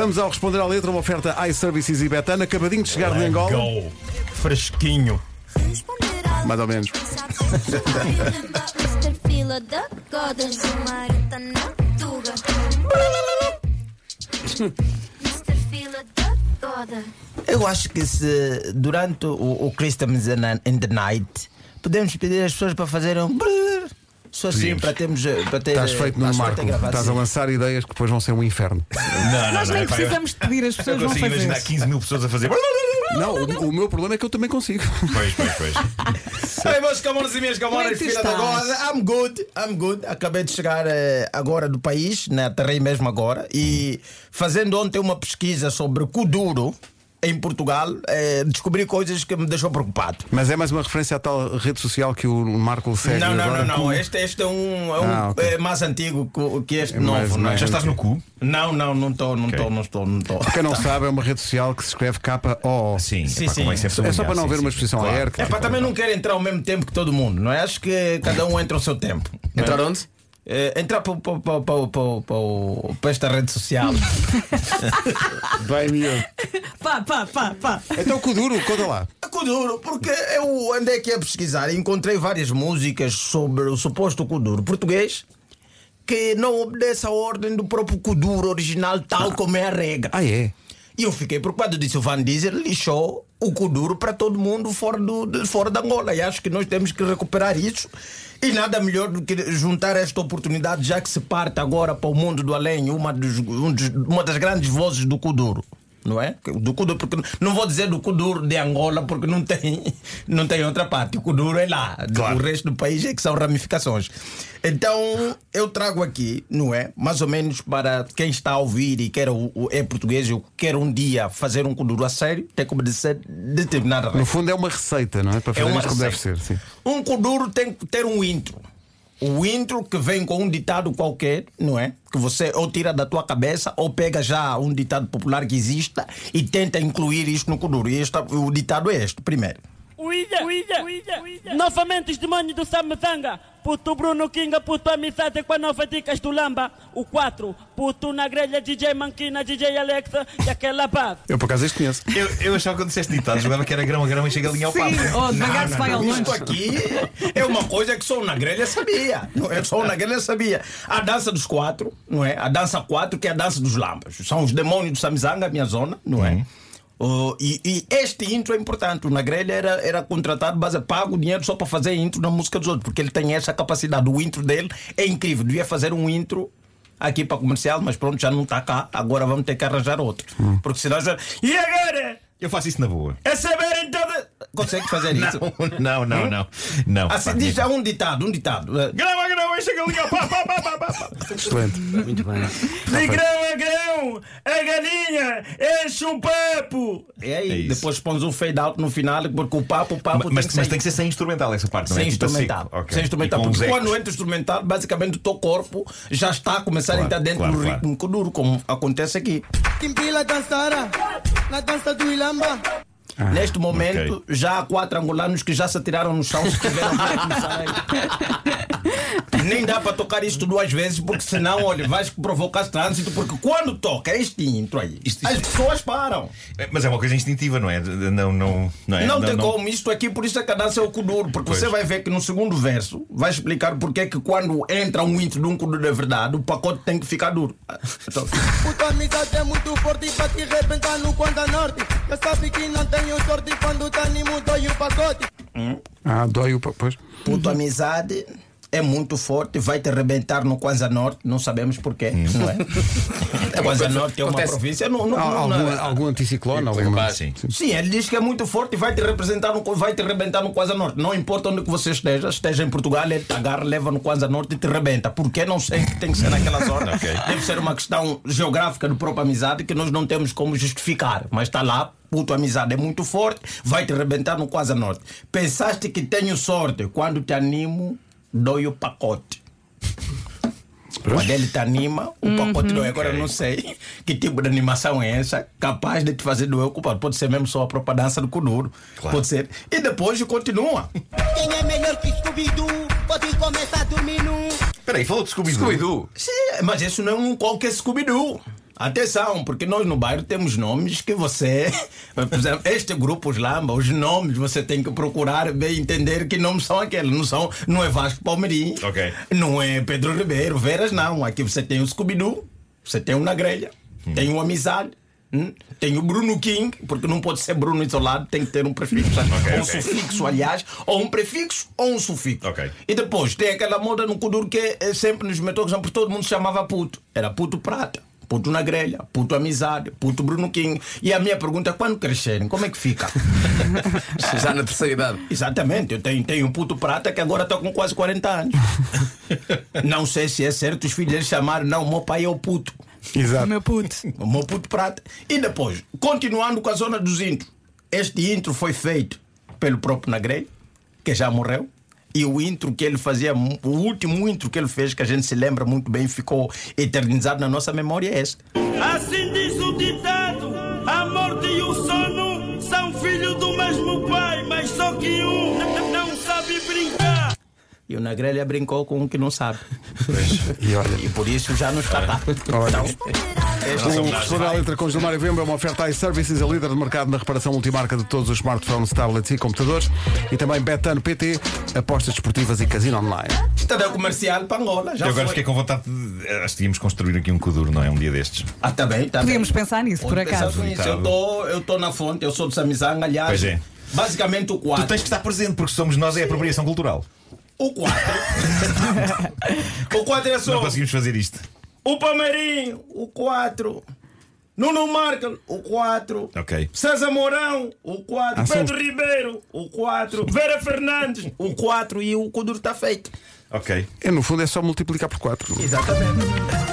Vamos ao responder à letra, uma oferta iServices e Betano, acabadinho de chegar de Angola. Go. Fresquinho. Mais ou menos. Mr. Fila da Goda, Marta na Tuga. Mr. Fila da Goda. Eu acho que se durante o, o Christmas in, the Night podemos pedir às pessoas para fazerem um só assim Podíamos. para termos eh, para ter Estás feito no para Marco. Estás a lançar ideias que depois vão ser um inferno. Não, Nós nem eu- precisamos de pedir, as Eu pessoas vão consigo fazer. imaginar 15 mil pessoas a fazer. Não, o, o meu problema é que eu também consigo. Pois, pois, pois. Ei, meus camões e minhas Como é que tu filha da estás? goda, I'm good, I'm good. Acabei de chegar eh, agora do país, né? aterrei mesmo agora, e fazendo ontem uma pesquisa sobre Kuduro em Portugal, eh, descobri coisas que me deixou preocupado. Mas é mais uma referência à tal rede social que o Marco segue. Não, não, agora. não, não. Este, este é um, é um Ah, ok. é mais antigo que- que este É novo. mais- não, é? mais Já estás no cu? não, não, não estou, não estou, não estou, não estou. Quem não sabe, é uma rede social que se escreve K-O-O. Sim, Sim, epá, sim. convém sempre É só para não sublinhar, haver sim, uma sim. exposição Claro. aérea. É para também não quero entrar ao mesmo tempo que todo mundo, não é? Acho que cada um entra ao seu tempo. não é? Entrar onde? É, entrar para, para, para, para, para, para esta rede social. Bem, miúdo. Pá, pá, pá, pá. Então, Kuduro, conta lá. É Kuduro, porque eu andei aqui a pesquisar e encontrei várias músicas sobre o suposto Kuduro português que não obedece à ordem do próprio Kuduro original, tal como é a regra. Ah, é? E eu fiquei preocupado. Disse: o Van Diesel lixou o Kuduro para todo mundo fora, do, fora da Angola. E acho que nós temos que recuperar isso. E nada melhor do que juntar esta oportunidade, já que se parte agora para o mundo do além, uma, dos, um uma das grandes vozes do Kuduro. Não é? Do Kuduro, porque não vou dizer do Kuduro de Angola, porque não tem, não tem outra parte. O Kuduro é lá. Claro. O resto do país é que são ramificações. Então, eu trago aqui, não é? Mais ou menos para quem está a ouvir e quer o, o- é português, eu quero um dia fazer um Kuduro a sério, tem que obedecer determinada No regra. fundo, é uma receita, não é? Para fazer uma isto como deve ser. Sim. Um Kuduro tem que ter um intro. O intro que vem com um ditado qualquer, não é? Que você ou tira da tua cabeça ou pega já um ditado popular que exista e tenta incluir isto no Kuduro. E este, o ditado é este, primeiro. Uia, uia, uia, Novamente os demônios do Samazanga. Puto Bruno Kinga, puto amizade com a nova dicas do Lamba. O 4, puto na grelha DJ Manquina, DJ Alexa e aquela base. Eu, por acaso, este conheço. Eu, eu achava que quando disseste ditado, jogava que era grão a grão e chega a linha ao papo. Oh, devagar se vai ao Isto longe. aqui é uma coisa que só o na grelha sabia. Não é só o na grelha sabia. A dança dos quatro, não é? A dança quatro, que é a dança dos lambas. São os demônios do Samizanga, a minha zona, não é? Oh, e, e este intro é importante. O na grelha era, era contratado, base, paga o dinheiro só para fazer intro na música dos outros, porque ele tem essa capacidade. O intro dele é incrível. Devia fazer um intro aqui para comercial, mas pronto, já não está cá. Agora vamos ter que arranjar outro. Porque senão já. E agora? Eu faço isso na boa. É saber então. Consegue fazer isso? Não, não, não. Não. Assim, diz já um ditado, um ditado. Grão a grão e chega a linha ao papo. pá, pá, pá, pá, pá. Excelente. Muito bem. Grão a grão, a galinha enche um papo. É aí, É isso. depois pões um fade out no final, porque o papo, o papo Mas, tem que mas tem que ser sem instrumental essa parte, não sem é? Tipo a instrumental. seco. Ok. Sem instrumental. Porque quando entra instrumental, basicamente o teu corpo já está a começar Claro, a entrar dentro claro, do ritmo claro. duro, como acontece aqui. Timpila dançará na dança do Ilamba. Ah, Neste momento, ok. já há quatro angolanos que já se atiraram no chão se tiveram a começar. Nem dá para tocar isto duas vezes, porque senão, olha, vais provocar trânsito, porque quando toca este intro aí, Isto- as isto- pessoas param. É, Mas é uma coisa instintiva, não é? Não, não, não é? Não, tem como isto aqui, por isso é que a dança é o Kuduro, porque Pois. você vai ver que no segundo verso vai explicar porque é que quando entra um intro de um Kuduro de verdade, o pacote tem que ficar duro. Então, Puta amizade é muito forte pra te arrebentar no Quanta Norte. Já sabe que não tenho sorte quando tá animo, dói o pacote. Ah, dói o. pa- Pois. puto amizade é muito forte, vai te arrebentar no Kwanza Norte, não sabemos porquê, não é? A Kwanza Norte é uma Acontece. província, não, não, algum, não- algum anticiclone? Alguma... sim. Sim, ele diz que é muito forte e vai te representar, no, vai te arrebentar no Kwanza Norte. Não importa onde que você esteja, esteja em Portugal, ele te agarra, leva no Kwanza Norte e te rebenta. Porque não sei que tem que ser naquela zona. Ok. Deve ser uma questão geográfica do próprio amizade que nós não temos como justificar. Mas está lá, puto amizade é muito forte, vai te rebentar no Kwanza Norte. Pensaste que tenho sorte, quando te animo, dói o pacote. Quando ele te anima, o pacote dói. Agora eu não sei que tipo de animação é essa, capaz de te fazer doer o culpado. Pode ser mesmo só a própria dança do Kuduro. Claro. Pode ser. E depois continua. Quem é melhor que Scooby-Doo? Pode começar a dormir num. Espera aí, falou de Scooby-Doo. Scooby-Doo. Sim, mas isso não é um qualquer Scooby-Doo. Atenção, porque nós no bairro temos nomes que você. Por exemplo, este grupo, os Lamba, os nomes você tem que procurar bem entender que nomes são aqueles. Não, são, não é Vasco Palmeirim, Ok. não é Pedro Ribeiro, Veras não. Aqui você tem o Scooby-Doo, você tem o Na Grelha, tem o Amizade. hum, Tem o Bruno King, porque não pode ser Bruno isolado, tem que ter um prefixo, sabe? Ok, ou um ok. sufixo, aliás, ou um prefixo ou um sufixo. Ok. E depois tem aquela moda no Kuduro que é sempre nos metros, por todo mundo se chamava puto. Era puto prata, puto na grelha, puto amizade, puto Bruno King. E a minha pergunta é quando crescerem, como é que fica? Já na terceira idade. Exatamente, eu tenho, tenho um puto prata que agora está com quase 40 anos. não sei se é certo os filhos chamarem, não, meu pai é o puto. Exato. Meu puto. O meu puto prata. E depois, continuando com a zona dos intros. Este intro foi feito pelo próprio Nagrelho, que já morreu. E o intro que ele fazia, o último intro que ele fez, que a gente se lembra muito bem, ficou eternizado na nossa memória, é este. Assim diz o ditado: a morte e o sono são filhos do mesmo pai, mas só que um não sabe brincar. E o Nagrelha brincou com um que não sabe. E olha. E por isso já não está cá. Olha. Então, O Responde à Letra com Gilmar Vemba é uma oferta iServices, a líder de mercado na reparação multimarca de todos os smartphones, tablets e computadores. E também Betano PT, apostas desportivas e casino online. Estado comercial para Angola. Já Eu agora foi. fiquei com vontade de. Acho que devíamos construir aqui um Kuduro, não é? Um dia destes. Ah, tá bem, tá Podíamos bem. pensar nisso, por acaso. nisso. Eu tô, eu tô na fonte, eu sou de Samizanga, aliás. Pois é. Basicamente o Tu 4. tens que estar presente, porque somos nós, é apropriação cultural. O 4. o 4 é Não só. conseguimos fazer isto. O Palmeirinho, o 4. Nuno Markel, o 4. Ok. César Mourão, o 4. Ah, são- Pedro Ribeiro, o 4. Vera Fernandes, o 4. E o Kuduro está feito. Ok. É, no fundo é só multiplicar por 4. Exatamente.